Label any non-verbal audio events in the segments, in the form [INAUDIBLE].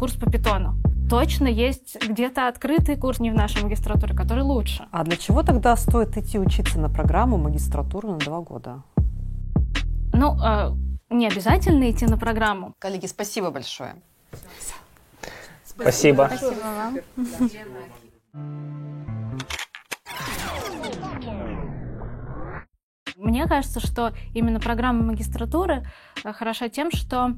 курс по питону. Точно есть где-то открытый курс не в нашей магистратуре, который лучше. А для чего тогда стоит идти учиться на программу магистратуру на два года? Ну, э, не обязательно идти на программу. Коллеги, спасибо большое. Спасибо. Спасибо вам. Мне кажется, что именно программа магистратуры э, хороша тем, что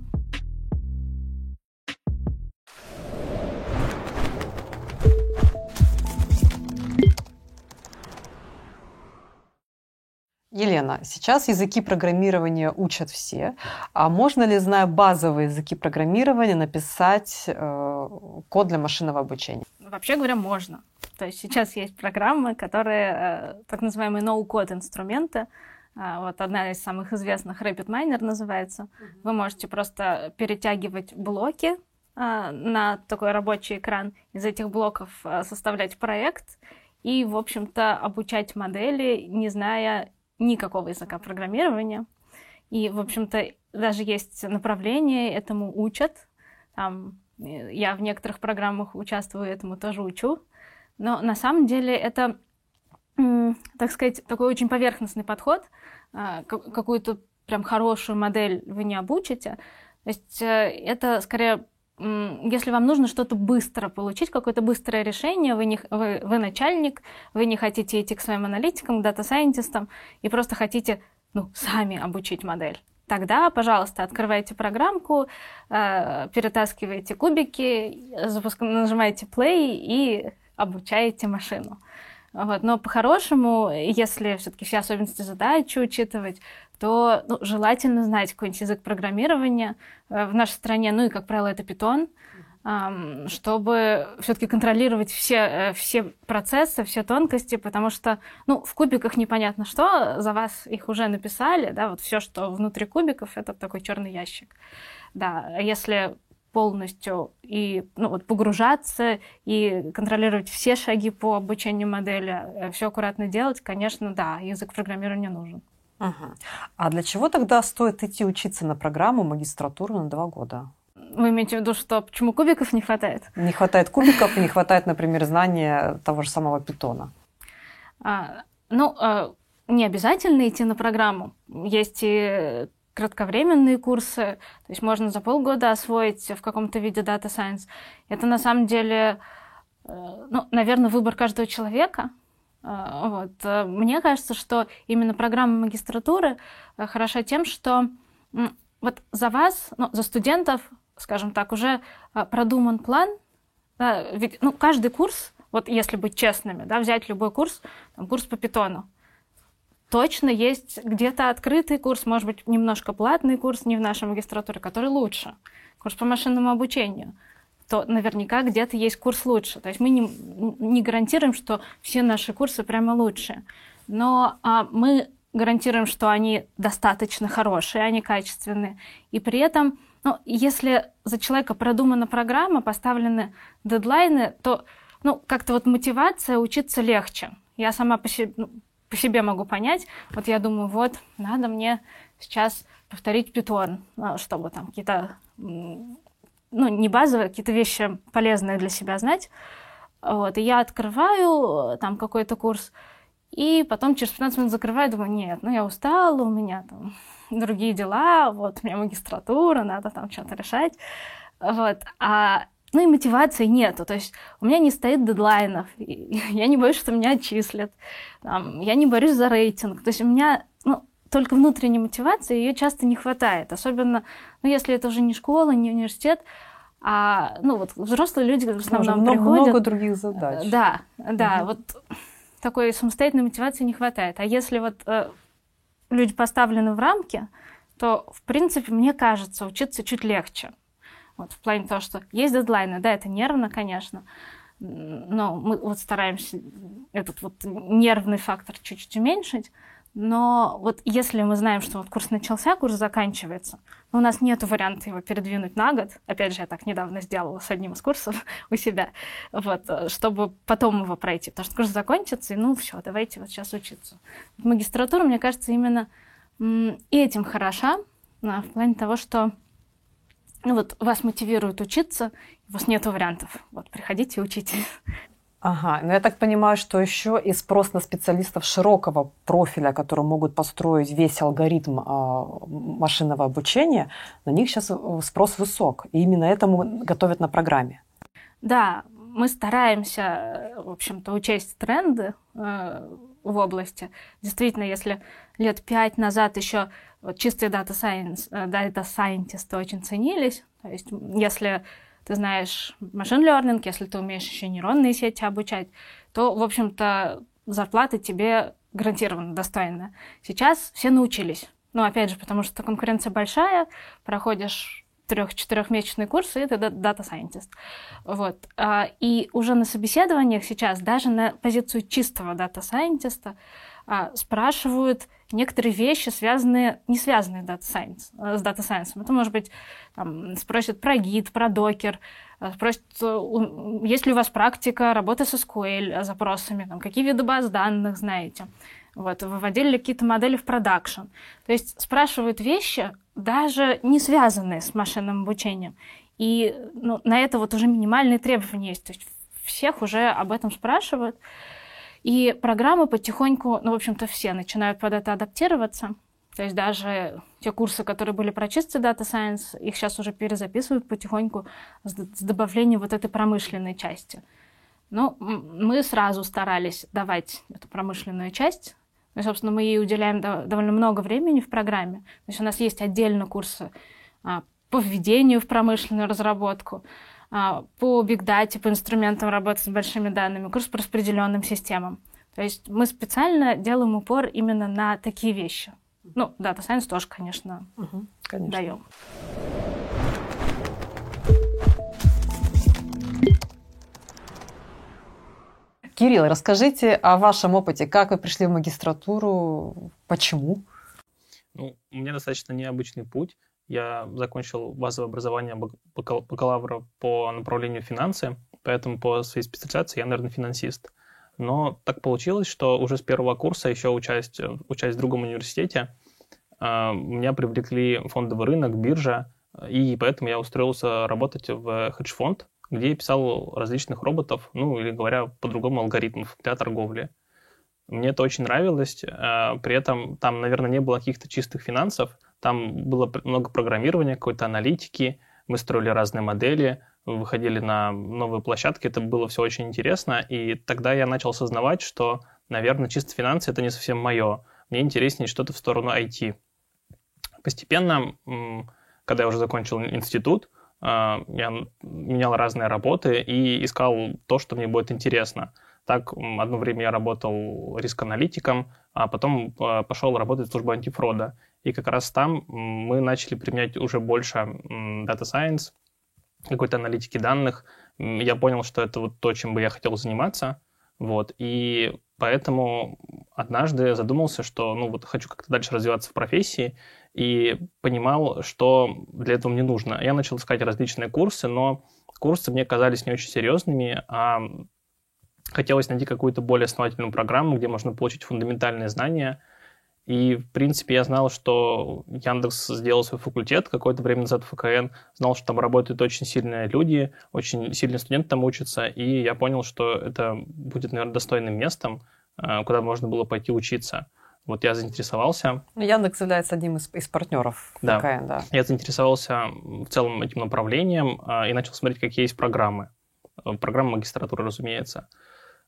Елена, сейчас языки программирования учат все. А можно ли, зная базовые языки программирования, написать э, код для машинного обучения? Вообще говоря, можно. То есть сейчас есть программы, которые э, так называемые no-code инструменты. Э, вот одна из самых известных RapidMiner называется. Вы можете просто перетягивать блоки э, на такой рабочий экран, из этих блоков э, составлять проект и, в общем-то, обучать модели, не зная никакого языка программирования. И, в общем-то, даже есть направления, этому учат. Там, э, я в некоторых программах участвую, этому тоже учу. Но на самом деле это, так сказать, такой очень поверхностный подход. А, какую-то прям хорошую модель вы не обучите. То есть э, это скорее если вам нужно что-то быстро получить, какое-то быстрое решение, вы, не, вы, вы начальник, вы не хотите идти к своим аналитикам, дата-сайентистам, и просто хотите ну, сами обучить модель. Тогда, пожалуйста, открывайте программку, э, перетаскивайте кубики, запуск... нажимаете play и обучаете машину. Вот. Но по-хорошему, если все-таки все особенности задачи учитывать, то ну, желательно знать какой-нибудь язык программирования э, в нашей стране, ну и, как правило, это Python, чтобы все-таки контролировать все, э, все процессы, все тонкости, потому что ну, в кубиках непонятно что, за вас их уже написали, да, вот все, что внутри кубиков, это такой черный ящик. Да, а если полностью и ну, вот погружаться и контролировать все шаги по обучению модели, э, все аккуратно делать, конечно, да, язык программирования нужен. Угу. А для чего тогда стоит идти учиться на программу магистратуру на два года? Вы имеете в виду, что почему кубиков не хватает? Не хватает кубиков, не хватает, например, знания того же самого питона. А, ну, а, не обязательно идти на программу. Есть и кратковременные курсы, то есть можно за полгода освоить в каком-то виде Data Science. Это на самом деле, э, ну, наверное, выбор каждого человека. Э, вот. Э, мне кажется, что именно программа магистратуры хороша тем, что вот за вас, ну, за студентов, скажем так, уже продуман план. Да, ведь ну, каждый курс, вот если быть честными, да, взять любой курс, там, курс по питону, точно есть где-то открытый курс, может быть, немножко платный курс, не в нашей магистратуре, который лучше. Курс по машинному обучению то наверняка где-то есть курс лучше. То есть мы не, не гарантируем, что все наши курсы прямо лучшие. Но а, мы гарантируем, что они достаточно хорошие, они качественные. И при этом, ну, если за человека продумана программа, поставлены дедлайны, то ну, как-то вот мотивация учиться легче. Я сама по себе, ну, по себе могу понять. Вот я думаю, вот, надо мне сейчас повторить питон, а, чтобы там какие-то, ну, не базовые, какие-то вещи полезные для себя знать. Вот, и я открываю там какой-то курс, и потом через 15 минут закрываю, думаю, нет, ну я устала, у меня там [LAUGHS] другие дела, вот у меня магистратура, надо там что-то решать. Вот. А ну и мотивации нету. То есть у меня не стоит дедлайнов, [LAUGHS] я не боюсь, что меня отчислят, там, я не борюсь за рейтинг. То есть у меня только внутренняя мотивация, ее часто не хватает. Особенно, ну, если это уже не школа, не университет, а, ну, вот взрослые люди в основном много, приходят... Много других задач. Да, да, угу. вот такой самостоятельной мотивации не хватает. А если вот э, люди поставлены в рамки, то, в принципе, мне кажется, учиться чуть легче. Вот, в плане того, что есть дедлайны, да, это нервно, конечно, но мы вот стараемся этот вот нервный фактор чуть-чуть уменьшить. Но вот если мы знаем, что вот курс начался, курс заканчивается, но у нас нет варианта его передвинуть на год, опять же, я так недавно сделала с одним из курсов [LAUGHS] у себя, вот, чтобы потом его пройти, потому что курс закончится, и ну все, давайте вот сейчас учиться. Магистратура, мне кажется, именно этим хороша, в плане того, что ну вот вас мотивирует учиться, у вас нет вариантов. Вот, приходите и учите. [LAUGHS] Ага, но я так понимаю, что еще и спрос на специалистов широкого профиля, которые могут построить весь алгоритм э, машинного обучения, на них сейчас э, спрос высок. И именно этому готовят на программе. Да, мы стараемся, в общем-то, учесть тренды э, в области. Действительно, если лет пять назад еще вот чистые э, scientists очень ценились, то есть если ты знаешь машин learning, если ты умеешь еще нейронные сети обучать, то, в общем-то, зарплата тебе гарантированно достойная. Сейчас все научились. Ну, опять же, потому что конкуренция большая, проходишь трех-четырехмесячный курс, и ты дата scientist. Вот. А, и уже на собеседованиях сейчас, даже на позицию чистого дата scientist, а, спрашивают некоторые вещи, связанные, не связанные data science, э, с data science. Это может быть, там, спросят про гид, про докер, э, спросят, э, есть ли у вас практика работы с SQL запросами, там, какие виды баз данных знаете. Вот, выводили ли какие-то модели в продакшн. То есть спрашивают вещи, даже не связанные с машинным обучением. И ну, на это вот уже минимальные требования есть. То есть всех уже об этом спрашивают. И программы потихоньку, ну, в общем-то, все начинают под это адаптироваться. То есть даже те курсы, которые были про чистый Data Science, их сейчас уже перезаписывают потихоньку с, добавлением вот этой промышленной части. Ну, мы сразу старались давать эту промышленную часть. И, собственно, мы ей уделяем довольно много времени в программе. То есть у нас есть отдельно курсы а, по введению в промышленную разработку, по Big Data, по инструментам работы с большими данными, курс по распределенным системам. То есть мы специально делаем упор именно на такие вещи. Ну, Data Science тоже, конечно, угу, конечно. даем. Кирилл, расскажите о вашем опыте. Как вы пришли в магистратуру? Почему? Ну, у меня достаточно необычный путь. Я закончил базовое образование бакалавра по направлению финансы, поэтому по своей специализации я, наверное, финансист. Но так получилось, что уже с первого курса, еще учась, учась в другом университете, а, меня привлекли фондовый рынок, биржа, и поэтому я устроился работать в хедж-фонд, где я писал различных роботов, ну или говоря по-другому алгоритмов для торговли. Мне это очень нравилось, а, при этом там, наверное, не было каких-то чистых финансов, там было много программирования, какой-то аналитики, мы строили разные модели, выходили на новые площадки, это было все очень интересно, и тогда я начал осознавать, что, наверное, чисто финансы это не совсем мое, мне интереснее что-то в сторону IT. Постепенно, когда я уже закончил институт, а, я менял разные работы и искал то, что мне будет интересно. Так, одно время я работал риск-аналитиком, а потом а, пошел работать в службу антифрода. И как раз там мы начали применять уже больше Data Science, какой-то аналитики данных. Я понял, что это вот то, чем бы я хотел заниматься. Вот. И поэтому однажды задумался, что ну вот хочу как-то дальше развиваться в профессии и понимал, что для этого мне нужно. Я начал искать различные курсы, но курсы мне казались не очень серьезными, а хотелось найти какую-то более основательную программу, где можно получить фундаментальные знания – и, в принципе, я знал, что Яндекс сделал свой факультет какое-то время назад в ФКН, знал, что там работают очень сильные люди, очень сильные студенты там учатся, и я понял, что это будет, наверное, достойным местом, э, куда можно было пойти учиться. Вот я заинтересовался. Яндекс является одним из, из партнеров да. ФКН, да. Я заинтересовался в целом этим направлением э, и начал смотреть, какие есть программы. Э, программы магистратуры, разумеется.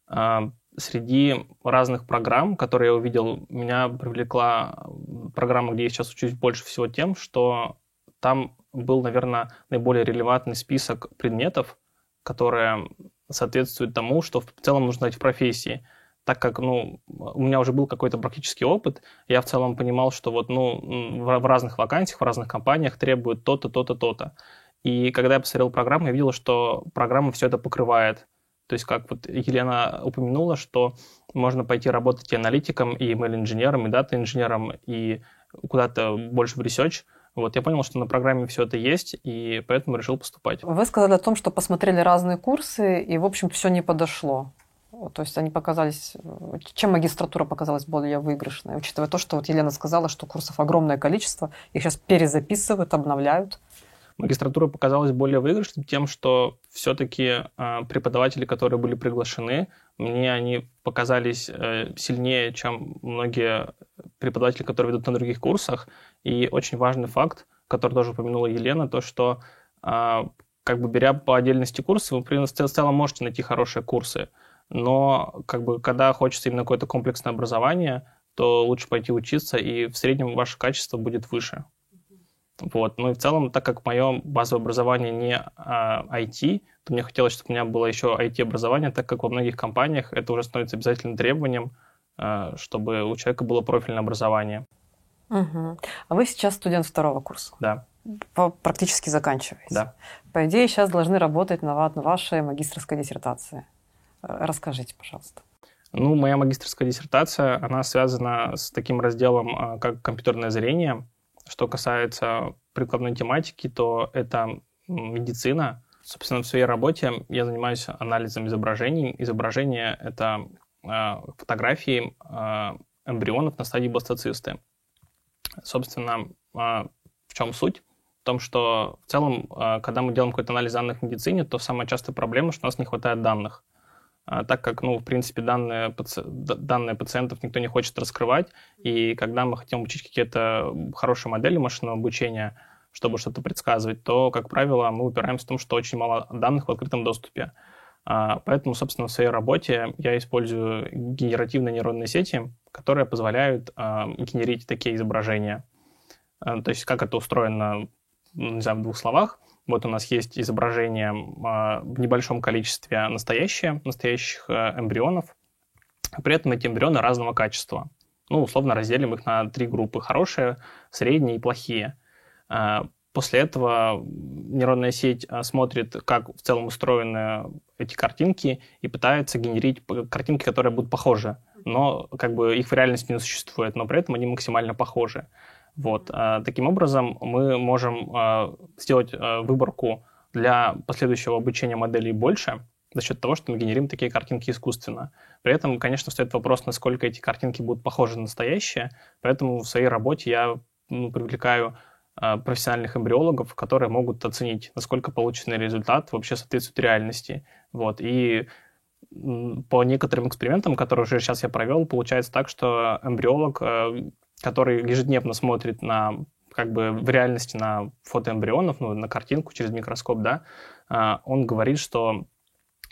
А, среди разных программ, которые я увидел, меня привлекла программа, где я сейчас учусь больше всего тем, что там был, наверное, наиболее релевантный список предметов, которые соответствуют тому, что в целом нужно знать в профессии. Так как ну, у меня уже был какой-то практический опыт, я в целом понимал, что вот, ну, в разных вакансиях, в разных компаниях требуют то-то, то-то, то-то. И когда я посмотрел программу, я видел, что программа все это покрывает. То есть, как вот Елена упомянула, что можно пойти работать и аналитиком, и email-инженером, и дата-инженером, и куда-то больше в research. Вот я понял, что на программе все это есть, и поэтому решил поступать. Вы сказали о том, что посмотрели разные курсы, и, в общем, все не подошло. То есть они показались... Чем магистратура показалась более выигрышной, учитывая то, что вот Елена сказала, что курсов огромное количество, их сейчас перезаписывают, обновляют. Магистратура показалась более выигрышной тем, что все-таки э, преподаватели, которые были приглашены, мне они показались э, сильнее, чем многие преподаватели, которые ведут на других курсах. И очень важный факт, который тоже упомянула Елена, то, что э, как бы беря по отдельности курсы, вы, в целом, можете найти хорошие курсы. Но как бы, когда хочется именно какое-то комплексное образование, то лучше пойти учиться, и в среднем ваше качество будет выше. Вот. Ну и в целом, так как мое базовое образование не а, IT, то мне хотелось, чтобы у меня было еще IT-образование, так как во многих компаниях это уже становится обязательным требованием, а, чтобы у человека было профильное образование. Угу. А вы сейчас студент второго курса? Да. Практически заканчиваете? Да. По идее, сейчас должны работать на вашей магистрской диссертации. Расскажите, пожалуйста. Ну, моя магистрская диссертация, она связана с таким разделом, а, как компьютерное зрение. Что касается прикладной тематики, то это медицина. Собственно, в своей работе я занимаюсь анализом изображений. Изображение — это э, фотографии э, эмбрионов на стадии бластоцисты. Собственно, э, в чем суть? В том, что в целом, когда мы делаем какой-то анализ данных в медицине, то самая частая проблема, что у нас не хватает данных. А, так как, ну, в принципе, данные, паци... данные пациентов никто не хочет раскрывать, и когда мы хотим учить какие-то хорошие модели машинного обучения, чтобы что-то предсказывать, то, как правило, мы упираемся в том, что очень мало данных в открытом доступе. А, поэтому, собственно, в своей работе я использую генеративные нейронные сети, которые позволяют а, генерить такие изображения. То есть как это устроено, не знаю, в двух словах. Вот у нас есть изображение а, в небольшом количестве настоящие, настоящих э, эмбрионов. При этом эти эмбрионы разного качества. Ну, условно разделим их на три группы. Хорошие, средние и плохие. А, после этого нейронная сеть а, смотрит, как в целом устроены эти картинки и пытается генерить картинки, которые будут похожи. Но как бы их в реальности не существует, но при этом они максимально похожи. Вот. А, таким образом, мы можем а, сделать а, выборку для последующего обучения моделей больше за счет того, что мы генерим такие картинки искусственно. При этом, конечно, стоит вопрос, насколько эти картинки будут похожи на настоящие. Поэтому в своей работе я ну, привлекаю профессиональных эмбриологов, которые могут оценить, насколько полученный результат вообще соответствует реальности. Вот. И по некоторым экспериментам, которые уже сейчас я провел, получается так, что эмбриолог который ежедневно смотрит на как бы в реальности на фото эмбрионов, ну, на картинку через микроскоп, да, а, он говорит, что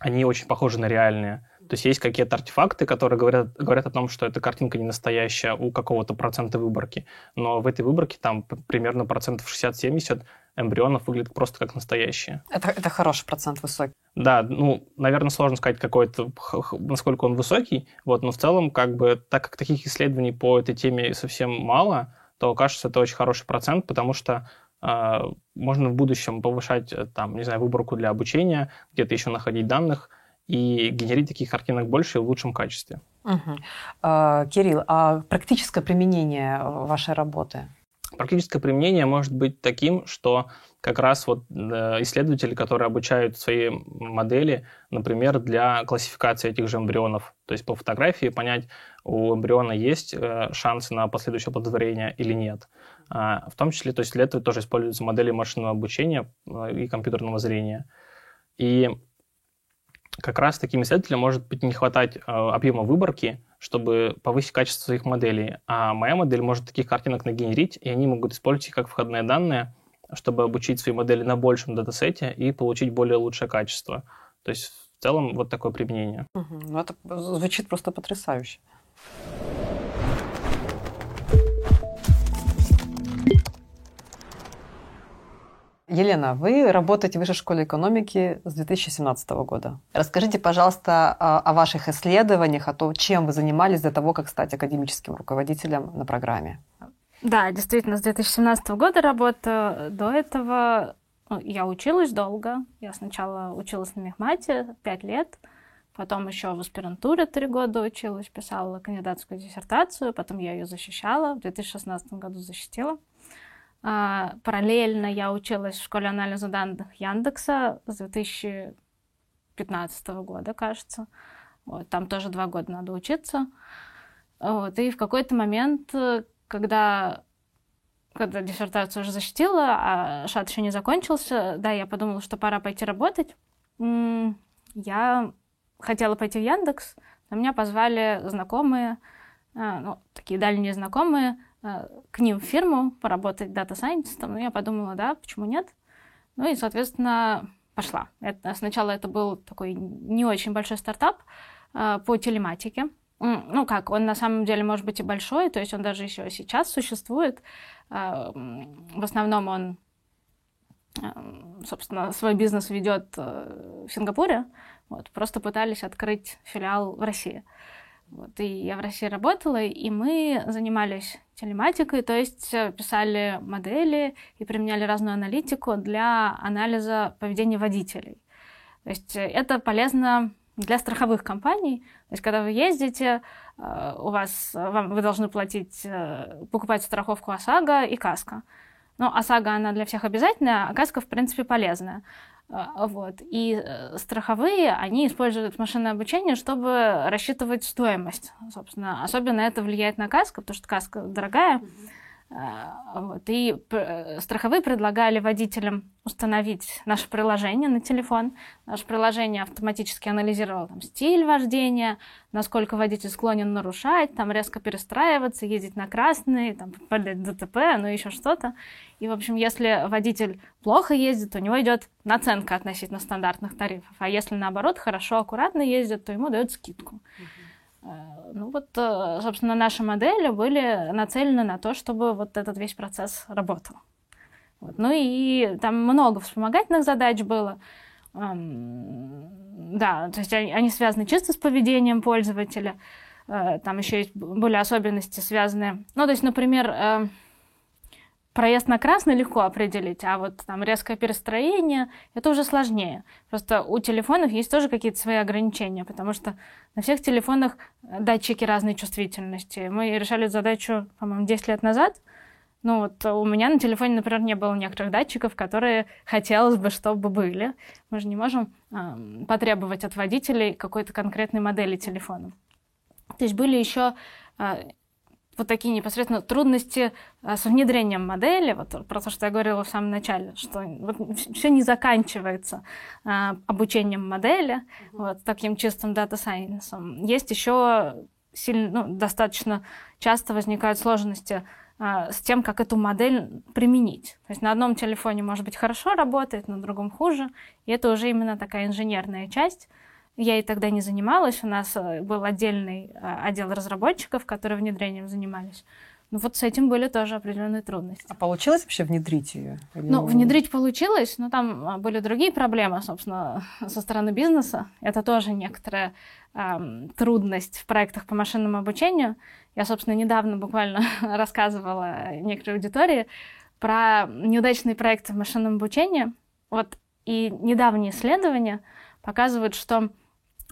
они очень похожи на реальные. То есть есть какие-то артефакты, которые говорят, говорят о том, что эта картинка не настоящая у какого-то процента выборки, но в этой выборке там примерно процентов 60-70 эмбрионов выглядят просто как настоящие. Это, это хороший процент, высокий. Да, ну, наверное, сложно сказать, какой-то, насколько он высокий, вот, но в целом, как бы, так как таких исследований по этой теме совсем мало, то кажется, это очень хороший процент, потому что э, можно в будущем повышать, э, там, не знаю, выборку для обучения, где-то еще находить данных и генерить таких картинок больше и в лучшем качестве. Угу. Кирилл, а практическое применение вашей работы? Практическое применение может быть таким, что как раз вот э, исследователи, которые обучают свои модели, например, для классификации этих же эмбрионов, то есть по фотографии понять, у эмбриона есть э, шансы на последующее оплодотворение или нет. А, в том числе, то есть для этого тоже используются модели машинного обучения э, и компьютерного зрения. И как раз таким исследователям может быть не хватать объема выборки, чтобы повысить качество своих моделей. А моя модель может таких картинок нагенерить, и они могут использовать их как входные данные, чтобы обучить свои модели на большем датасете и получить более лучшее качество. То есть в целом вот такое применение. Угу. Ну, это звучит просто потрясающе. Елена, вы работаете в Высшей школе экономики с 2017 года. Расскажите, пожалуйста, о ваших исследованиях, о том, чем вы занимались до того, как стать академическим руководителем на программе. Да, действительно, с 2017 года работаю. До этого ну, я училась долго. Я сначала училась на мехмате пять лет, потом еще в аспирантуре три года училась, писала кандидатскую диссертацию, потом я ее защищала, в 2016 году защитила. А, параллельно я училась в школе анализа данных Яндекса с 2015 года, кажется. Вот, там тоже два года надо учиться. Вот, и в какой-то момент, когда когда диссертацию уже защитила, а шат еще не закончился, да, я подумала, что пора пойти работать. Я хотела пойти в Яндекс, но меня позвали знакомые, а, ну, такие дальние знакомые, к ним в фирму поработать дата-сайентистом. Ну, я подумала, да, почему нет? Ну и, соответственно, пошла. Это, сначала это был такой не очень большой стартап э, по телематике. Ну как, он на самом деле может быть и большой, то есть он даже еще сейчас существует. Э, в основном он, э, собственно, свой бизнес ведет э, в Сингапуре. Вот, просто пытались открыть филиал в России. Вот, и я в России работала, и мы занимались телематикой, то есть э, писали модели и применяли разную аналитику для анализа поведения водителей. То есть э, это полезно для страховых компаний. То есть когда вы ездите, э, у вас, вам, вы должны платить, покупать страховку ОСАГО и КАСКО. Но ОСАГО, она для всех обязательная, а КАСКО, в принципе, полезная. А, вот. И э, страховые, они используют машинное обучение, чтобы рассчитывать стоимость. Собственно, особенно это влияет на каско, потому что каска дорогая. Mm-hmm. Вот. И э, страховые предлагали водителям установить наше приложение на телефон. Наше приложение автоматически анализировало там, стиль вождения, насколько водитель склонен нарушать, там, резко перестраиваться, ездить на красный, там, попадать ДТП, ну еще что-то. И, в общем, если водитель плохо ездит, у него идет наценка относительно стандартных тарифов. А если, наоборот, хорошо, аккуратно ездит, то ему дают скидку. Uh-huh. Э, ну вот, э, собственно, наши модели были нацелены на то, чтобы вот этот весь процесс работал. Вот. Ну и там много вспомогательных задач было. Да, то есть они, они связаны чисто с поведением пользователя. Э, там еще есть были особенности, связанные... Ну, то есть, например, проезд на красный легко определить, а вот там резкое перестроение это уже сложнее. Просто у телефонов есть тоже какие-то свои ограничения, потому что на всех телефонах датчики разной чувствительности. Мы решали задачу, по-моему, 10 лет назад. Ну вот у меня на телефоне, например, не было некоторых датчиков, которые хотелось бы, чтобы были. Мы же не можем э, потребовать от водителей какой-то конкретной модели телефона. То есть были еще э, вот такие непосредственно трудности а, с внедрением модели, вот про то, что я говорила в самом начале, что вот все не заканчивается а, обучением модели, mm-hmm. вот таким чистым дата-сайенсом. Есть еще сильно, ну, достаточно часто возникают сложности а, с тем, как эту модель применить. То есть на одном телефоне, может быть, хорошо работает, на другом хуже, и это уже именно такая инженерная часть, я и тогда не занималась. У нас э, был отдельный э, отдел разработчиков, которые внедрением занимались. Ну вот с этим были тоже определенные трудности. А получилось вообще внедрить ее? Или... Ну, внедрить получилось, но там а, были другие проблемы, собственно, [LAUGHS] со стороны бизнеса. Это тоже некоторая эм, трудность в проектах по машинному обучению. Я, собственно, недавно буквально [LAUGHS] рассказывала некоторой аудитории про неудачные проекты в машинном обучении. Вот и недавние исследования показывают, что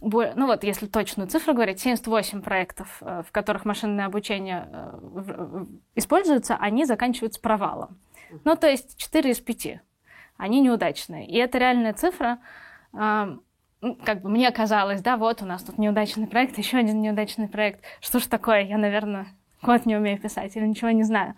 ну вот, если точную цифру говорить, 78 проектов, э, в которых машинное обучение э, используется, они заканчиваются провалом. Ну, то есть 4 из 5. Они неудачные. И это реальная цифра. Как бы мне казалось, да, вот у нас тут неудачный проект, еще один неудачный проект. Что ж такое? Я, наверное, код не умею писать или ничего не знаю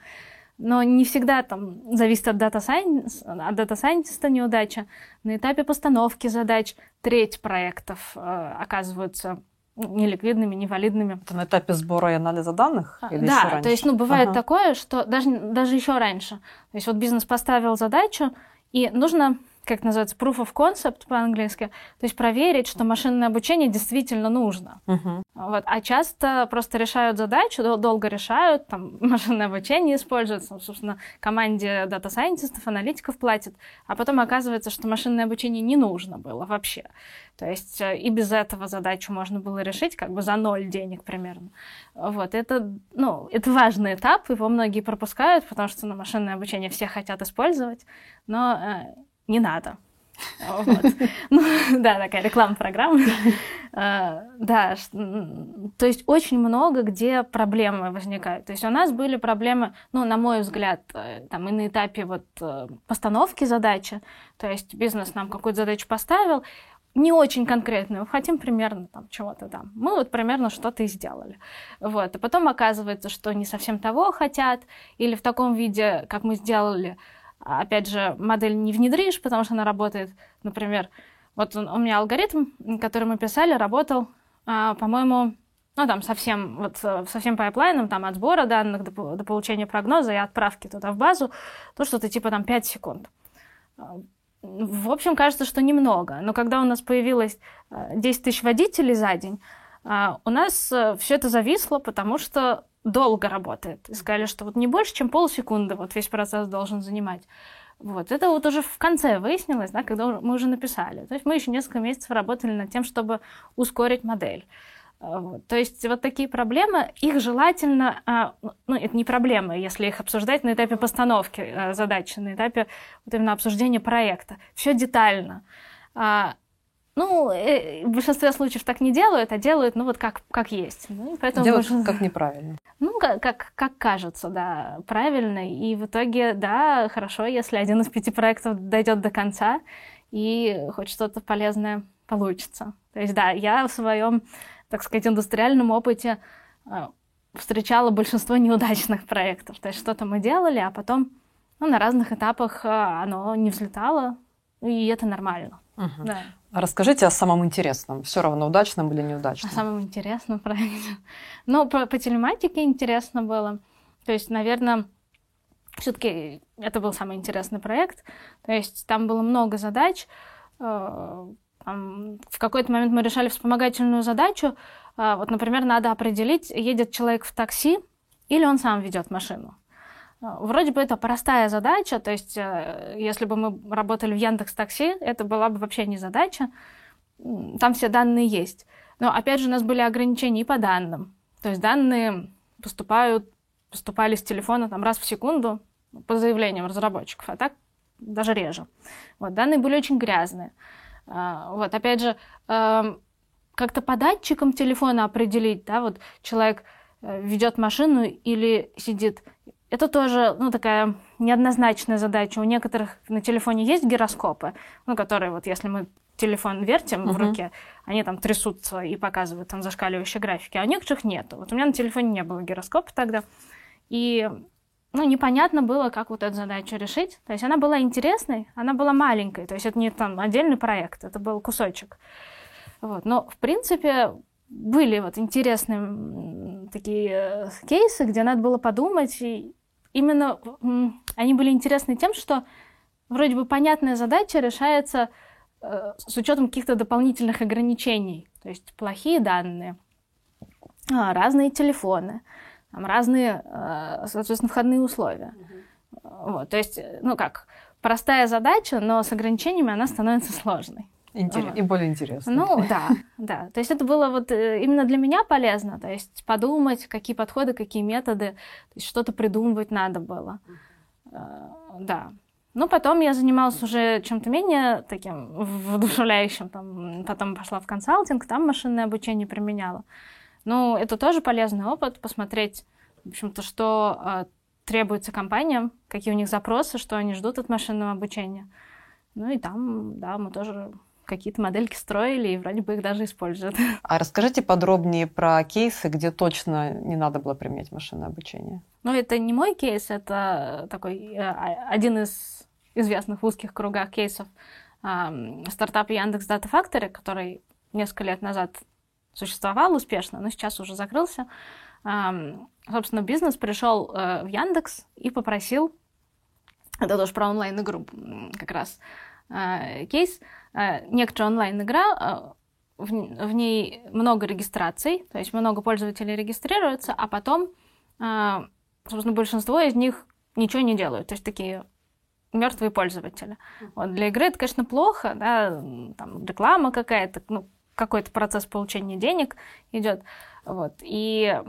но не всегда там зависит от дата сайентиста, от дата сайентиста неудача. На этапе постановки задач треть проектов э, оказываются неликвидными, невалидными. Это на этапе сбора и анализа данных? А, или да, то есть, ну, бывает ага. такое, что даже, даже еще раньше. То есть, вот бизнес поставил задачу, и нужно как называется, proof of concept по-английски, то есть проверить, что машинное обучение действительно нужно. Uh-huh. Вот. А часто просто решают задачу, долго решают, там [LAUGHS] машинное обучение используется, собственно, команде дата-сайентистов, аналитиков платят, а потом оказывается, что машинное обучение не нужно было вообще. То есть э, и без этого задачу можно было решить как бы за ноль денег примерно. Вот. Это, ну, это важный этап, его многие пропускают, потому что ну, машинное обучение все хотят использовать, но э, не надо. Ну, да, такая реклама программы. А, да, то есть очень много где проблемы возникают. То есть у нас были проблемы, ну, на мой взгляд, э, там и на этапе вот э, постановки задачи. То есть бизнес нам какую-то задачу поставил, не очень конкретную, хотим примерно там чего-то там. Мы вот примерно что-то и сделали. Вот. И потом оказывается, что не совсем того хотят, или в таком виде, как мы сделали, опять же, модель не внедришь, потому что она работает, например, вот у меня алгоритм, который мы писали, работал, а, по-моему, ну, там совсем, вот со всем пайплайном, там от сбора данных до, до получения прогноза и отправки туда в базу, то что-то типа там 5 секунд. В общем, кажется, что немного. Но когда у нас появилось 10 э, тысяч водителей за день, э, у нас э, все это зависло, потому что долго работает. И сказали, что вот не больше, чем полсекунды вот весь процесс должен занимать. Вот. Это вот уже в конце выяснилось, да, когда мы уже написали. То есть мы еще несколько месяцев работали над тем, чтобы ускорить модель. Вот. То есть вот такие проблемы, их желательно, а, ну это не проблемы, если их обсуждать на этапе постановки а, задачи, на этапе вот именно обсуждения проекта. Все детально. Ну, э, в большинстве случаев так не делают, а делают, ну, вот как, как есть. Ну, поэтому делают можно... как неправильно. Ну, как, как, как кажется, да, правильно. И в итоге, да, хорошо, если один из пяти проектов дойдет до конца, и хоть что-то полезное получится. То есть, да, я в своем так сказать, индустриальном опыте э, встречала большинство неудачных проектов. То есть что-то мы делали, а потом ну, на разных этапах э, оно не взлетало, и это нормально. Угу. Да. Расскажите о самом интересном, все равно удачном или неудачном. О самом интересном [LAUGHS] проекте. Ну, по, по телематике интересно было. То есть, наверное, все-таки это был самый интересный проект. То есть там было много задач. Э, в какой-то момент мы решали вспомогательную задачу. А, вот, например, надо определить, едет человек в такси или он сам ведет машину. Вроде бы это простая задача, то есть э, если бы мы работали в Яндекс Такси, это была бы вообще не задача. Там все данные есть. Но опять же у нас были ограничения и по данным. То есть данные поступают, поступали с телефона там раз в секунду по заявлениям разработчиков, а так даже реже. Вот, данные были очень грязные. А, вот, опять же, эм, как-то по датчикам телефона определить, да, вот человек э, ведет машину или сидит. Это тоже, ну, такая неоднозначная задача. У некоторых на телефоне есть гироскопы, ну, которые вот, если мы телефон вертим uh-huh. в руке, они там трясутся и показывают там зашкаливающие графики, а у некоторых нет. Вот у меня на телефоне не было гироскопа тогда. И ну, непонятно было, как вот эту задачу решить. То есть она была интересной, она была маленькой, то есть это не там отдельный проект, это был кусочек. Вот. Но, в принципе, были вот интересные такие э, кейсы, где надо было подумать, и именно они были интересны тем, что вроде бы понятная задача решается э, с учетом каких-то дополнительных ограничений, то есть плохие данные, а, разные телефоны, там разные, э, соответственно, входные условия. Mm-hmm. Вот, то есть, ну как, простая задача, но с ограничениями она становится сложной. Интерес... Вот. И более интересно. Ну [LAUGHS] да, да. То есть это было вот э, именно для меня полезно. То есть подумать, какие подходы, какие методы, что-то придумывать надо было. Э, да. Ну, потом я занималась уже чем-то менее таким вдушевляющим. Там, потом пошла в консалтинг, там машинное обучение применяла. Ну, это тоже полезный опыт, посмотреть, в общем-то, что э, требуется компаниям, какие у них запросы, что они ждут от машинного обучения. Ну и там, да, мы тоже какие-то модельки строили и вроде бы их даже используют. [LAUGHS] А расскажите подробнее про кейсы, где точно не надо было применять машинное обучение. Ну, это не мой кейс, это такой э, один из известных в узких кругах кейсов. Э, стартап Яндекс Data Factory, который несколько лет назад существовал успешно, но сейчас уже закрылся. Собственно, бизнес пришел э, в Яндекс и попросил, это тоже про онлайн-игру как раз э, кейс, э, некоторая онлайн-игра, в ней много регистраций, то есть много пользователей регистрируются, а потом, собственно, большинство из них ничего не делают, то есть такие мертвые пользователи. Вот для игры это, конечно, плохо, да, там реклама какая-то, ну, какой-то процесс получения денег идет. Вот. И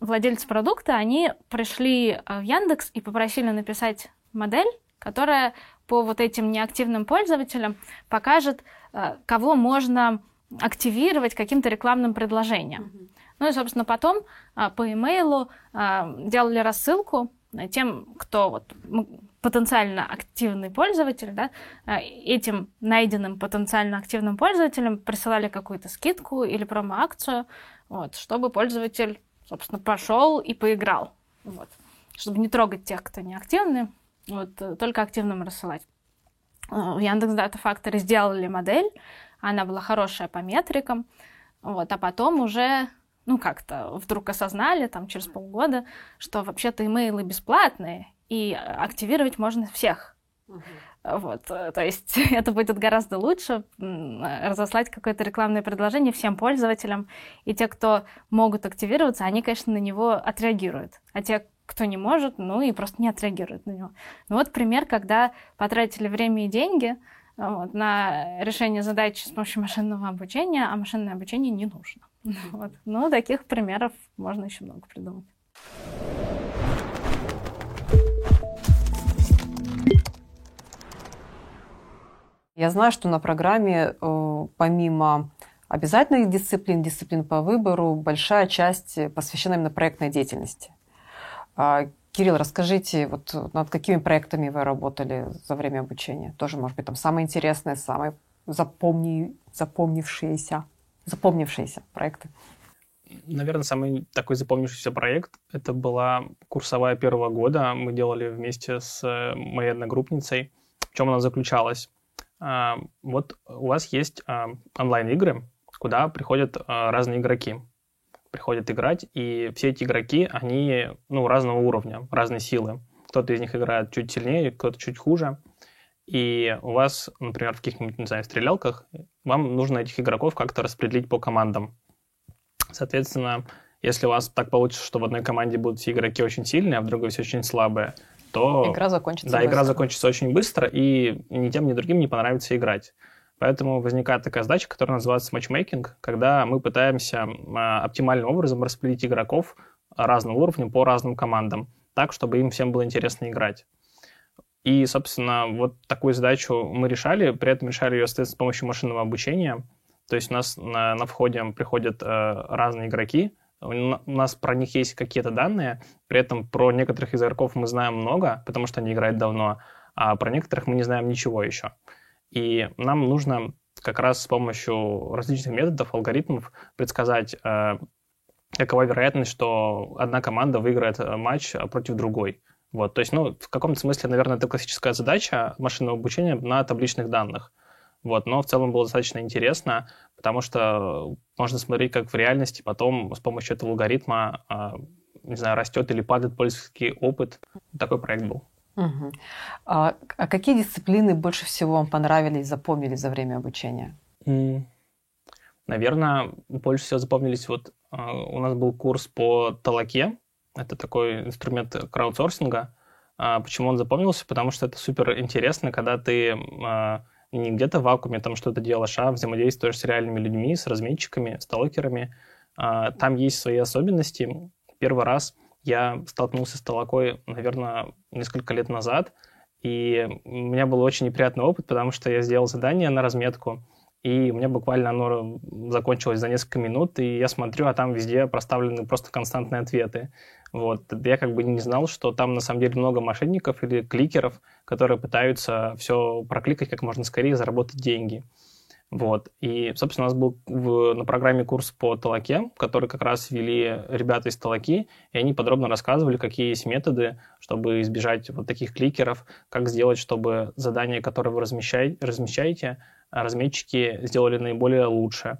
владельцы продукта, они пришли э, в Яндекс и попросили написать модель, которая по вот этим неактивным пользователям покажет, э, кого можно активировать каким-то рекламным предложением. Mm-hmm. Ну и, собственно, потом э, по имейлу делали рассылку тем, кто вот потенциально активный пользователь, да, э, этим найденным потенциально активным пользователям присылали какую-то скидку или промо-акцию, вот, чтобы пользователь, собственно, пошел и поиграл. Вот. Чтобы не трогать тех, кто не активный, вот, только активным рассылать. В Яндекс Дата Factory сделали модель, она была хорошая по метрикам, вот, а потом уже ну, как-то вдруг осознали там через полгода, что вообще-то имейлы бесплатные, и активировать можно всех. Uh-huh. Вот, то есть [LAUGHS] это будет гораздо лучше разослать какое-то рекламное предложение всем пользователям, и те, кто могут активироваться, они, конечно, на него отреагируют, а те, кто не может, ну и просто не отреагируют на него. Ну вот пример, когда потратили время и деньги вот, на решение задач с помощью машинного обучения, а машинное обучение не нужно. [LAUGHS] Вот. Ну, таких примеров можно еще много придумать. Я знаю, что на программе э, помимо обязательных дисциплин, дисциплин по выбору, большая часть посвящена именно проектной деятельности. А, Кирилл, расскажите, вот над какими проектами вы работали за время обучения? Тоже, может быть, там самые интересные, самые запомни, запомнившиеся, запомнившиеся проекты. Наверное, самый такой запомнившийся проект — это была курсовая первого года. Мы делали вместе с э, моей одногруппницей. В чем она заключалась? А, вот у вас есть а, онлайн-игры, куда приходят разные игроки. Приходят играть, и все эти игроки, они ну, разного уровня, разной силы. Кто-то из них играет чуть сильнее, кто-то чуть хуже. И у вас, например, в каких-нибудь, не знаю, стрелялках, вам нужно этих игроков как-то распределить по командам. Соответственно, если у вас так получится, что в одной команде будут все игроки очень сильные, а в другой все очень слабые, то... Игра закончится Да, быстро. игра закончится очень быстро, и ни тем, ни другим не понравится играть. Поэтому возникает такая задача, которая называется матчмейкинг, когда мы пытаемся а, оптимальным образом распределить игроков разного уровня по разным командам, так, чтобы им всем было интересно играть. И, собственно, вот такую задачу мы решали, при этом решали ее, с помощью машинного обучения. То есть у нас на, на входе приходят э, разные игроки, у нас про них есть какие-то данные, при этом про некоторых из игроков мы знаем много, потому что они играют давно, а про некоторых мы не знаем ничего еще. И нам нужно как раз с помощью различных методов, алгоритмов предсказать, э, какова вероятность, что одна команда выиграет э, матч против другой. Вот, то есть, ну, в каком-то смысле, наверное, это классическая задача машинного обучения на табличных данных. Вот, но в целом было достаточно интересно, потому что можно смотреть, как в реальности потом с помощью этого алгоритма, а, не знаю, растет или падает пользовательский опыт. Такой проект был. Угу. А, а какие дисциплины больше всего вам понравились, запомнились за время обучения? Наверное, больше всего запомнились вот а, у нас был курс по талаке. Это такой инструмент краудсорсинга. А, почему он запомнился? Потому что это супер интересно, когда ты не где-то в вакууме там что-то делаешь, а взаимодействуешь с реальными людьми, с разметчиками, сталкерами. А, там есть свои особенности. Первый раз я столкнулся с толокой, наверное, несколько лет назад, и у меня был очень неприятный опыт, потому что я сделал задание на разметку, и у меня буквально оно закончилось за несколько минут, и я смотрю, а там везде проставлены просто константные ответы. Вот. Я как бы не знал, что там на самом деле много мошенников или кликеров, которые пытаются все прокликать как можно скорее, заработать деньги. Вот. И, собственно, у нас был в, на программе курс по Талаке, который как раз вели ребята из Талаки, и они подробно рассказывали, какие есть методы, чтобы избежать вот таких кликеров, как сделать, чтобы задания, которые вы размещаете, размещаете разметчики сделали наиболее лучше.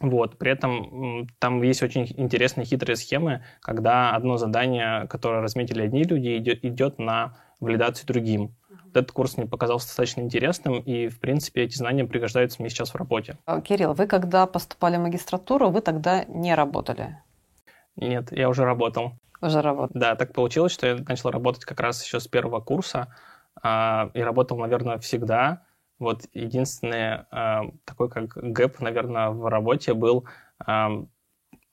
Вот. При этом там есть очень интересные хитрые схемы, когда одно задание, которое разметили одни люди, идет, идет на валидацию другим. Этот курс мне показался достаточно интересным, и, в принципе, эти знания пригождаются мне сейчас в работе. А, Кирилл, вы когда поступали в магистратуру, вы тогда не работали? Нет, я уже работал. Уже работал? Да, так получилось, что я начал работать как раз еще с первого курса, а, и работал, наверное, всегда. Вот единственный э, такой как гэп, наверное, в работе был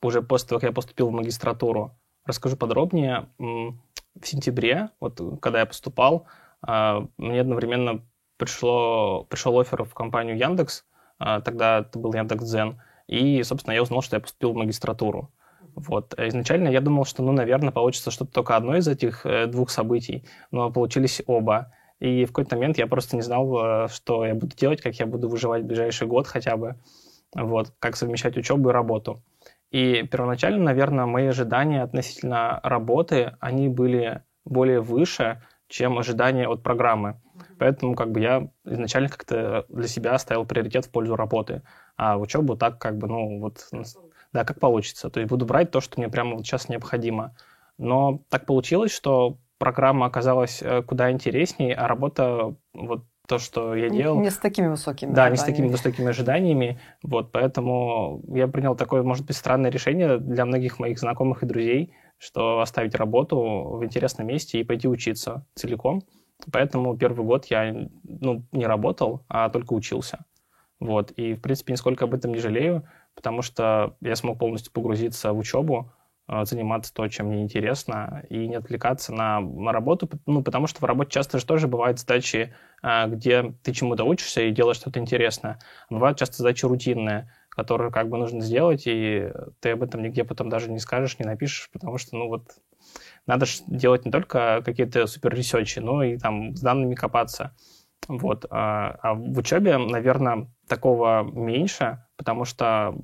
уже после того, как я поступил в магистратуру. Расскажу подробнее. В сентябре, вот когда я поступал, мне одновременно пришло, пришел офер в компанию Яндекс, э, тогда это был Яндекс Дзен, и, собственно, я узнал, что я поступил в магистратуру. Вот. Изначально я думал, что, ну, наверное, получится что-то только одно из этих э, двух событий, но получились оба. И в какой-то момент я просто не знал, э, что я буду делать, как я буду выживать в ближайший год хотя бы, вот, как совмещать учебу и работу. И первоначально, наверное, мои ожидания относительно работы, они были более выше, чем ожидания от программы. Поэтому как бы я изначально как-то для себя ставил приоритет в пользу работы, а учебу так как бы, ну, вот да, как получится. То есть буду брать то, что мне прямо вот сейчас необходимо. Но так получилось, что программа оказалась э, куда интереснее, а работа, вот то, что я делал... Не с такими высокими Да, ожиданиями. не с такими высокими ожиданиями. Вот, поэтому я принял такое, может быть, странное решение для многих моих знакомых и друзей, что оставить работу в интересном месте и пойти учиться целиком. Поэтому первый год я ну, не работал, а только учился. Вот. И, в принципе, нисколько об этом не жалею потому что я смог полностью погрузиться в учебу, э, заниматься то, чем мне интересно, и не отвлекаться на, на работу, ну, потому что в работе часто же тоже бывают задачи, э, где ты чему-то учишься и делаешь что-то интересное. Бывают часто задачи рутинные, которые как бы нужно сделать, и ты об этом нигде потом даже не скажешь, не напишешь, потому что, ну, вот, надо делать не только какие-то супер ресерчи, но и там с данными копаться. Вот. А, а в учебе, наверное, такого меньше, потому что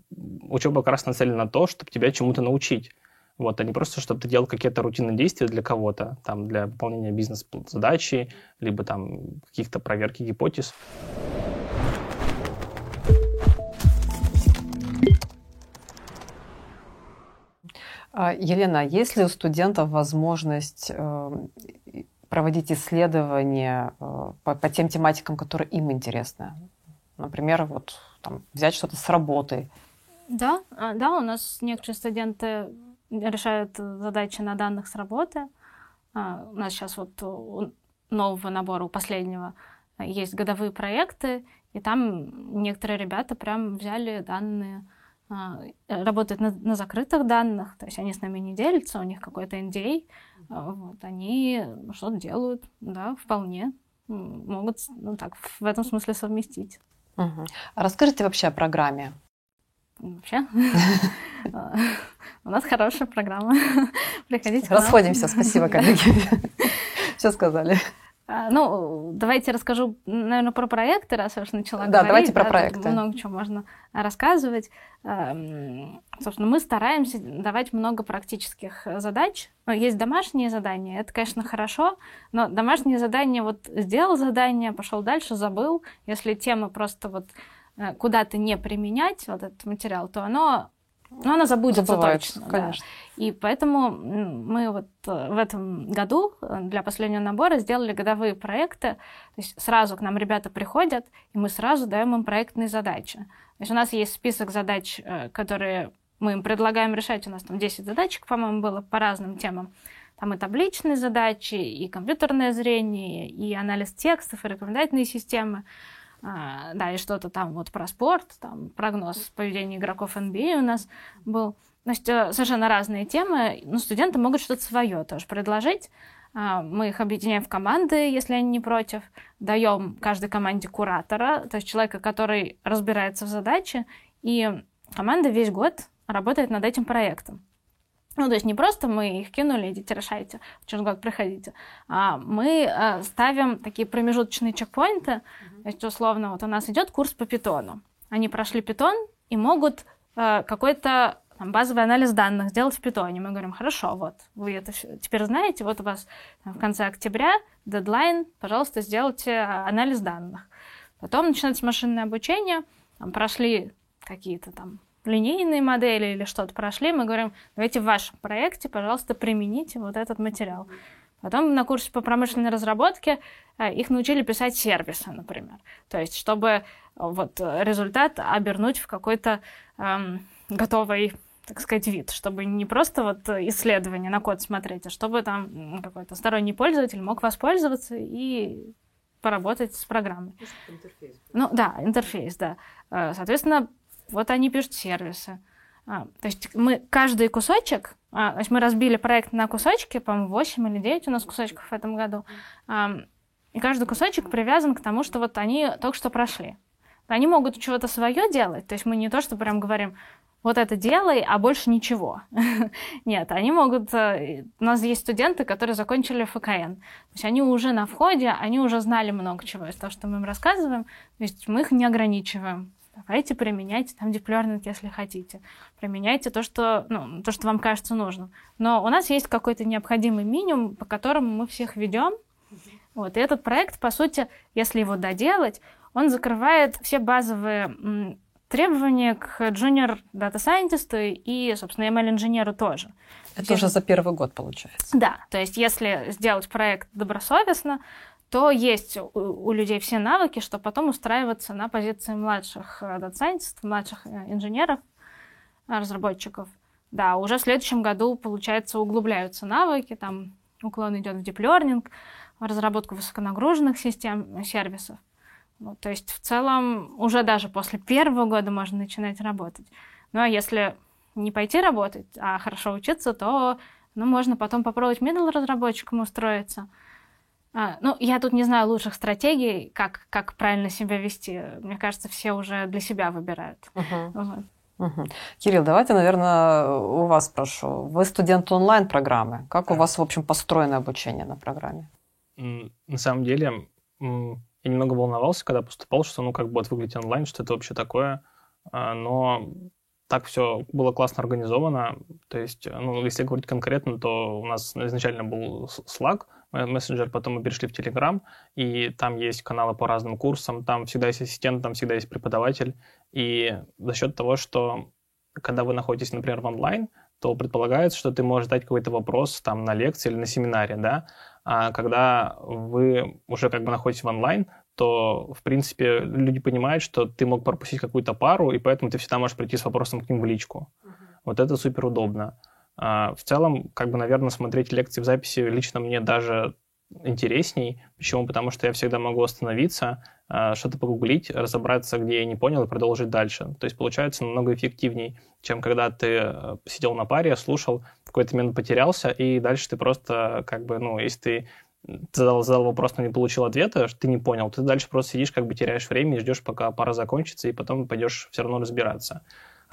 учеба как раз нацелена на то, чтобы тебя чему-то научить. Вот, а не просто, чтобы ты делал какие-то рутинные действия для кого-то, там, для выполнения бизнес-задачи, либо там каких-то проверки гипотез. Елена, есть ли у студентов возможность э, проводить исследования э, по, по тем тематикам, которые им интересны? Например, вот там, взять что-то с работы. Да, а, да, у нас некоторые студенты решают задачи на данных с работы. А, у нас сейчас вот у нового набора, у последнего, есть годовые проекты, и там некоторые ребята прям взяли данные, а, работают на, на закрытых данных, то есть они с нами не делятся, у них какой-то NDA, вот, они что-то делают, да, вполне могут ну, так, в этом смысле совместить. Угу. Расскажите вообще о программе. Вообще? [LAUGHS] У нас хорошая программа. [LAUGHS] Приходите. Расходимся, спасибо, коллеги. [LAUGHS] Все сказали. А, ну, давайте расскажу, наверное, про проекты, раз я уж начала да, говорить. Да, давайте про проекты. Много чего можно рассказывать. Собственно, мы стараемся давать много практических задач. Есть домашние задания, это, конечно, хорошо, но домашние задания, вот сделал задание, пошел дальше, забыл. Если тема просто вот э, куда-то не применять, вот этот материал, то оно ну, она забудется Забывается, точно. Конечно. Да. И поэтому мы вот э, в этом году э, для последнего набора сделали годовые проекты. То есть сразу к нам ребята приходят, и мы сразу даем им проектные задачи. То есть у нас есть список задач, э, которые мы им предлагаем решать. У нас там 10 задачек, по-моему, было по разным темам. Там и табличные задачи, и компьютерное зрение, и анализ текстов, и рекомендательные системы. А, да, и что-то там вот про спорт, там прогноз поведения игроков NBA у нас был. Есть э, совершенно разные темы, но студенты могут что-то свое тоже предложить. А, мы их объединяем в команды, если они не против. Даем каждой команде куратора, то есть человека, который разбирается в задаче. И команда весь год работает над этим проектом. Ну, то есть не просто мы их кинули, идите решайте, через год приходите, а мы э, ставим такие промежуточные чекпоинты, есть условно вот у нас идет курс по питону, они прошли питон и могут э, какой-то там, базовый анализ данных сделать в питоне. Мы говорим, хорошо, вот, вы это теперь знаете, вот у вас там, в конце октября дедлайн, пожалуйста, сделайте анализ данных. Потом начинается машинное обучение, там, прошли какие-то там линейные модели или что-то прошли, мы говорим, давайте в вашем проекте, пожалуйста, примените вот этот материал. Потом на курсе по промышленной разработке э, их научили писать сервисы, например. То есть, чтобы э, вот результат обернуть в какой-то эм, готовый так сказать, вид, чтобы не просто вот исследование на код смотреть, а чтобы там какой-то сторонний пользователь мог воспользоваться и поработать с программой. Интерфейс. Ну да, интерфейс, да. Э, соответственно, вот они пишут сервисы. А, то есть мы каждый кусочек, а, то есть мы разбили проект на кусочки, по-моему, 8 или 9 у нас кусочков в этом году, и каждый кусочек привязан к тому, что вот они только что прошли. Они могут чего-то свое делать, то есть мы не то, что прям говорим, вот это делай, а больше ничего. [LAUGHS] Нет, они могут... Э, у нас есть студенты, которые закончили ФКН. То есть они уже на входе, они уже знали много чего из того, что мы им рассказываем. То есть мы их не ограничиваем. Давайте применяйте там диплернинг, если хотите. Применяйте то, что, ну, то, что вам кажется нужным. Но у нас есть какой-то необходимый минимум, по которому мы всех ведем. Вот. И этот проект, по сути, если его доделать, он закрывает все базовые требования к junior data scientist и, собственно, ML-инженеру тоже. Это Здесь... уже за первый год получается. Да, то есть если сделать проект добросовестно, то есть у, у людей все навыки, чтобы потом устраиваться на позиции младших э, scientist, младших э, инженеров, э, разработчиков. Да, уже в следующем году, получается, углубляются навыки, там уклон идет в learning, в разработку высоконагруженных систем, сервисов. Ну, то есть в целом уже даже после первого года можно начинать работать. Ну а если не пойти работать, а хорошо учиться, то ну, можно потом попробовать middle разработчиком устроиться. А, ну, я тут не знаю лучших стратегий, как, как правильно себя вести. Мне кажется, все уже для себя выбирают. Uh-huh. Вот. Угу. Кирилл, давайте, наверное, у вас спрошу. Вы студент онлайн-программы. Как у вас, в общем, построено обучение на программе? На самом деле, я немного волновался, когда поступал, что ну как будет выглядеть онлайн, что это вообще такое. А, но так все было классно организовано. То есть, ну, если говорить конкретно, то у нас изначально был Slack, мессенджер, потом мы перешли в Telegram, и там есть каналы по разным курсам, там всегда есть ассистент, там всегда есть преподаватель. И за счет того, что когда вы находитесь, например, в онлайн, то предполагается, что ты можешь задать какой-то вопрос там на лекции или на семинаре, да, а когда вы уже как бы находитесь в онлайн, то, в принципе, люди понимают, что ты мог пропустить какую-то пару, и поэтому ты всегда можешь прийти с вопросом к ним в личку. Uh-huh. Вот это супер удобно. А, в целом, как бы, наверное, смотреть лекции в записи лично мне даже интересней. Почему? Потому что я всегда могу остановиться, а, что-то погуглить, разобраться, где я не понял, и продолжить дальше. То есть получается намного эффективней, чем когда ты э, сидел на паре, слушал, в какой-то момент потерялся, и дальше ты просто, как бы, ну, если ты задал, задал вопрос, но не получил ответа, ты не понял, ты дальше просто сидишь, как бы теряешь время и ждешь, пока пара закончится, и потом пойдешь все равно разбираться.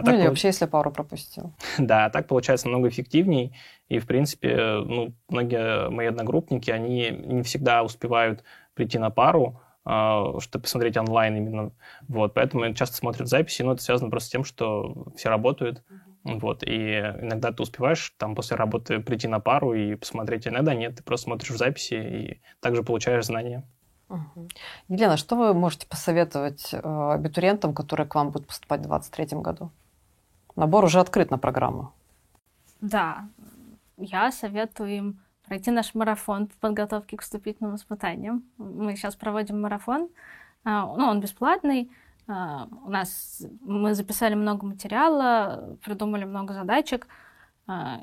А ну так или вообще, если пару пропустил. [LAUGHS] Да, так получается намного эффективней. И, в принципе, ну, многие мои одногруппники, они не всегда успевают прийти на пару, а, чтобы посмотреть онлайн именно. Вот, поэтому часто смотрят записи, но это связано просто с тем, что все работают. Вот, и иногда ты успеваешь там после работы прийти на пару и посмотреть, а иногда нет, ты просто смотришь в записи и также получаешь знания. Угу. Елена, что вы можете посоветовать э, абитуриентам, которые к вам будут поступать в 2023 году? Набор уже открыт на программу. Да, я советую им пройти наш марафон по подготовке к вступительным испытаниям. Мы сейчас проводим марафон, а, ну, он бесплатный. А, у нас мы записали много материала, придумали много задачек. А,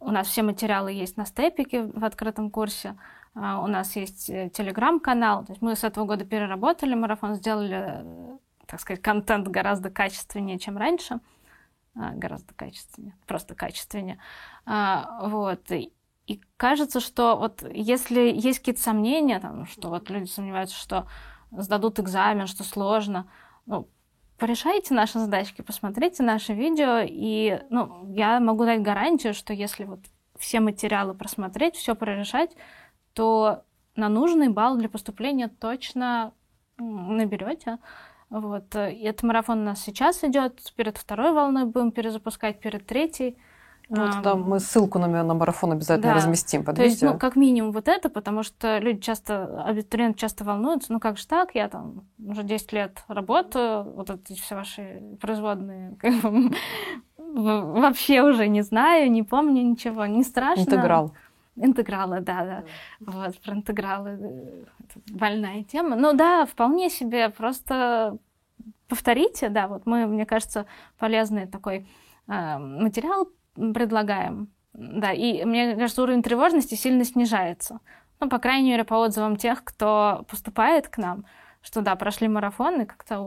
у нас все материалы есть на степике в открытом курсе. У нас есть э, телеграм-канал. То есть мы с этого года переработали марафон, сделали, э, так сказать, контент гораздо качественнее, чем раньше. А, гораздо качественнее, просто качественнее. А, вот. И кажется, что вот если есть какие-то сомнения, там, что вот люди сомневаются, что сдадут экзамен, что сложно, ну, порешайте наши задачки, посмотрите наши видео, и ну, я могу дать гарантию, что если вот все материалы просмотреть, все прорешать, то на нужный балл для поступления точно наберете. Вот. И этот марафон у нас сейчас идет. Перед второй волной будем перезапускать, перед третьей. Ну, вот, да, мы ссылку на, на марафон обязательно да. разместим под То есть, ну, как минимум вот это, потому что люди часто, абитуриенты часто волнуются, ну как же так, я там уже 10 лет работаю, вот эти все ваши производные, [LAUGHS] как бы, вообще уже не знаю, не помню ничего, не страшно. Интеграл. Интегралы, да, да. Вот, про интегралы э, больная тема. Ну да, вполне себе, просто повторите, да, вот мы, мне кажется, полезный такой э, материал предлагаем. Да, и мне кажется, уровень тревожности сильно снижается. Ну, по крайней мере, по отзывам тех, кто поступает к нам, что да, прошли марафон и как-то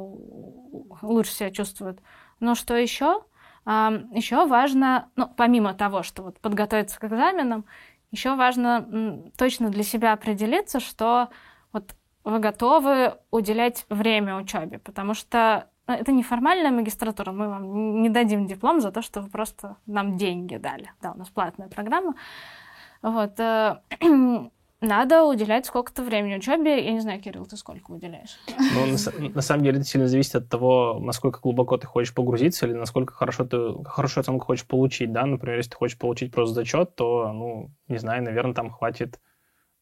лучше себя чувствуют. Но что еще? Еще важно, ну, помимо того, что вот подготовиться к экзаменам, еще важно точно для себя определиться, что вот вы готовы уделять время учебе, потому что ну, это не формальная магистратура, мы вам не дадим диплом за то, что вы просто нам деньги дали. Да, у нас платная программа. Вот. [CLEARS THROAT] Надо уделять сколько-то времени учебе. Я не знаю, Кирилл, ты сколько уделяешь? Ну, на, на самом деле это сильно зависит от того, насколько глубоко ты хочешь погрузиться или насколько хорошо ты хорошую оценку хочешь получить, да. Например, если ты хочешь получить просто зачет, то, ну, не знаю, наверное, там хватит,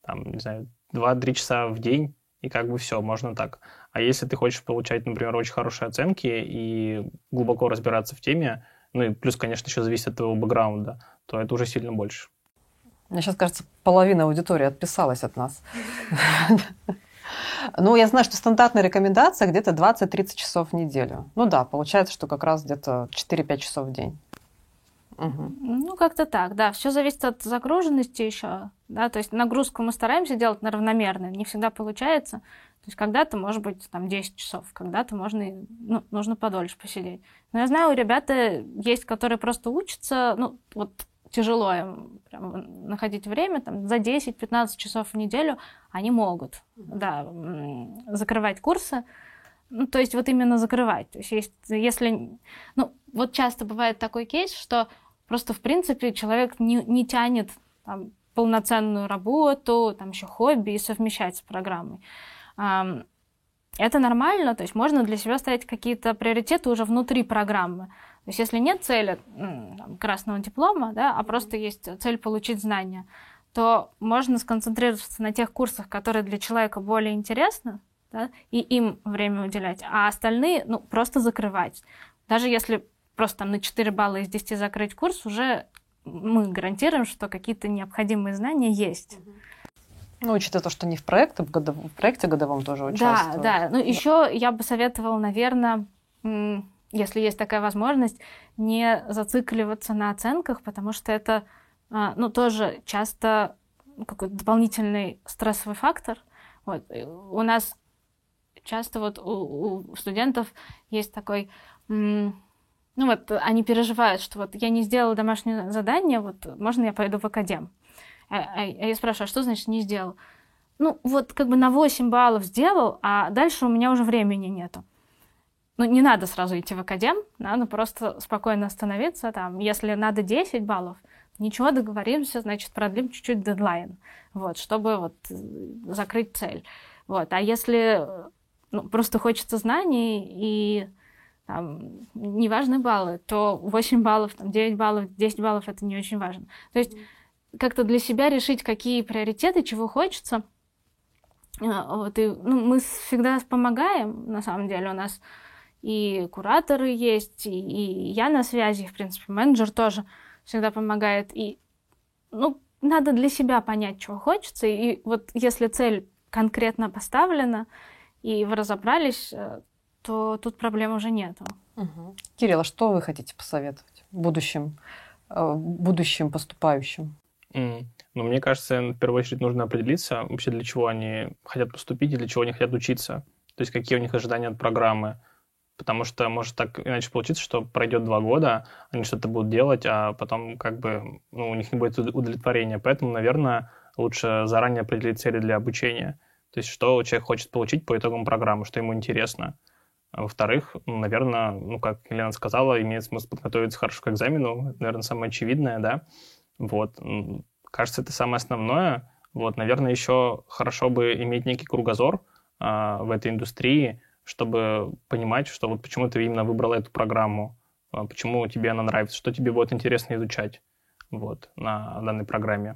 там, не знаю, 2-3 часа в день, и как бы все, можно так. А если ты хочешь получать, например, очень хорошие оценки и глубоко разбираться в теме, ну и плюс, конечно, еще зависит от твоего бэкграунда, то это уже сильно больше. Мне сейчас кажется, половина аудитории отписалась от нас. [LAUGHS] Ну, я знаю, что стандартная рекомендация где-то 20-30 часов в неделю. Ну да, получается, что как раз где-то 4-5 часов в день. Угу. Ну, как-то так, да. Все зависит от загруженности еще. Да? То есть нагрузку мы стараемся делать равномерно. Не всегда получается. То есть когда-то, может быть, там 10 часов, когда-то можно, ну, нужно подольше посидеть. Но я знаю, у ребята есть, которые просто учатся, ну, вот тяжело им прям находить время, там, за 10-15 часов в неделю они могут, да, закрывать курсы, ну, то есть вот именно закрывать. То есть, есть если, ну, вот часто бывает такой кейс, что просто, в принципе, человек не, не тянет там, полноценную работу, там еще хобби и совмещать с программой. Это нормально, то есть можно для себя ставить какие-то приоритеты уже внутри программы. То есть если нет цели там, красного диплома, да, а просто есть цель получить знания, то можно сконцентрироваться на тех курсах, которые для человека более интересны, да, и им время уделять, а остальные, ну, просто закрывать. Даже если просто там на 4 балла из 10 закрыть курс, уже мы гарантируем, что какие-то необходимые знания есть. Ну, учитывая то, что не в, проекте, в, годов... в проекте годовом тоже участвуют. Да, да. Ну, еще я бы советовала, наверное, если есть такая возможность, не зацикливаться на оценках, потому что это, а, ну, тоже часто какой-то дополнительный стрессовый фактор. Вот. У нас часто вот у, у студентов есть такой, ну вот они переживают, что вот я не сделала домашнее задание, вот можно я пойду в академ? А, а, а я спрашиваю, а что значит не сделал? Ну вот как бы на 8 баллов сделал, а дальше у меня уже времени нету ну, не надо сразу идти в академ, надо просто спокойно остановиться. Там, если надо 10 баллов, ничего, договоримся, значит, продлим чуть-чуть дедлайн, вот, чтобы вот закрыть цель. Вот. А если ну, просто хочется знаний и там, неважны баллы, то 8 баллов, там, 9 баллов, 10 баллов это не очень важно. То есть как-то для себя решить, какие приоритеты, чего хочется. А, вот, и, ну, мы всегда помогаем, на самом деле, у нас и кураторы есть, и, и я на связи, в принципе, менеджер тоже всегда помогает. И, ну, надо для себя понять, чего хочется. И вот если цель конкретно поставлена, и вы разобрались, э, то тут проблем уже нету. Угу. Кирилл, а что вы хотите посоветовать будущим, э, будущим поступающим? Mm. Ну, мне кажется, в первую очередь нужно определиться вообще, для чего они хотят поступить и для чего они хотят учиться. То есть какие у них ожидания от программы потому что может так иначе получиться, что пройдет два года, они что-то будут делать, а потом как бы ну, у них не будет удовлетворения. Поэтому, наверное, лучше заранее определить цели для обучения. То есть что человек хочет получить по итогам программы, что ему интересно. А во-вторых, наверное, ну, как Елена сказала, имеет смысл подготовиться хорошо к экзамену. Наверное, самое очевидное, да. Вот. Кажется, это самое основное. Вот, наверное, еще хорошо бы иметь некий кругозор а, в этой индустрии, чтобы понимать, что вот почему ты именно выбрал эту программу, а, почему тебе она нравится, что тебе будет интересно изучать вот, на данной программе.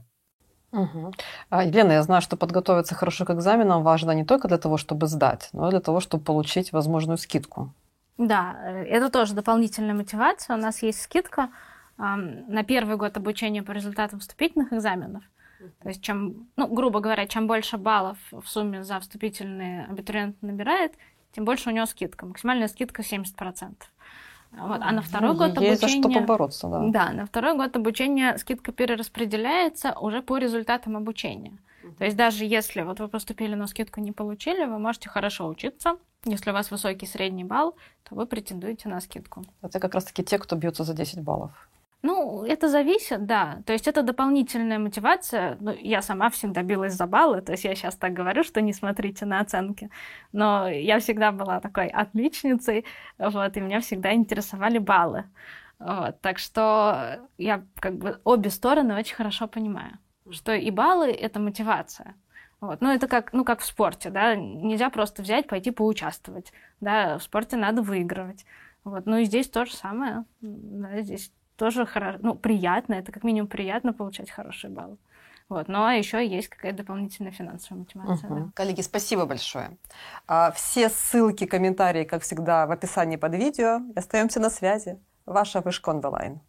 Угу. Елена, я знаю, что подготовиться хорошо к экзаменам важно не только для того, чтобы сдать, но и для того, чтобы получить возможную скидку. Да, э, это тоже дополнительная мотивация. У нас есть скидка на первый год обучения по результатам вступительных экзаменов. То есть, чем, ну, грубо говоря, чем больше баллов в сумме за вступительные абитуриент набирает, тем больше у него скидка. Максимальная скидка 70%. Вот. А на второй ну, год обучения... За что побороться, да. Да, на второй год обучения скидка перераспределяется уже по результатам обучения. То есть даже если вот вы поступили, но скидку не получили, вы можете хорошо учиться. Если у вас высокий средний балл, то вы претендуете на скидку. Это как раз-таки те, кто бьется за 10 баллов. Ну, это зависит, да. То есть это дополнительная мотивация. Ну, я сама всегда билась за баллы, то есть я сейчас так говорю, что не смотрите на оценки. Но я всегда была такой отличницей, вот, и меня всегда интересовали баллы. Вот, так что я как бы обе стороны очень хорошо понимаю, что и баллы — это мотивация. Вот. Ну, это как, ну, как в спорте, да, нельзя просто взять, пойти поучаствовать, да, в спорте надо выигрывать. Вот. Ну и здесь то же самое, да, здесь тоже хорошо, ну, приятно, это как минимум приятно получать хорошие баллы. Вот. Но ну, а еще есть какая-то дополнительная финансовая мотивация. Угу. Да. Коллеги, спасибо большое. А, все ссылки, комментарии, как всегда, в описании под видео. Остаемся на связи. Ваша Вышка онлайн.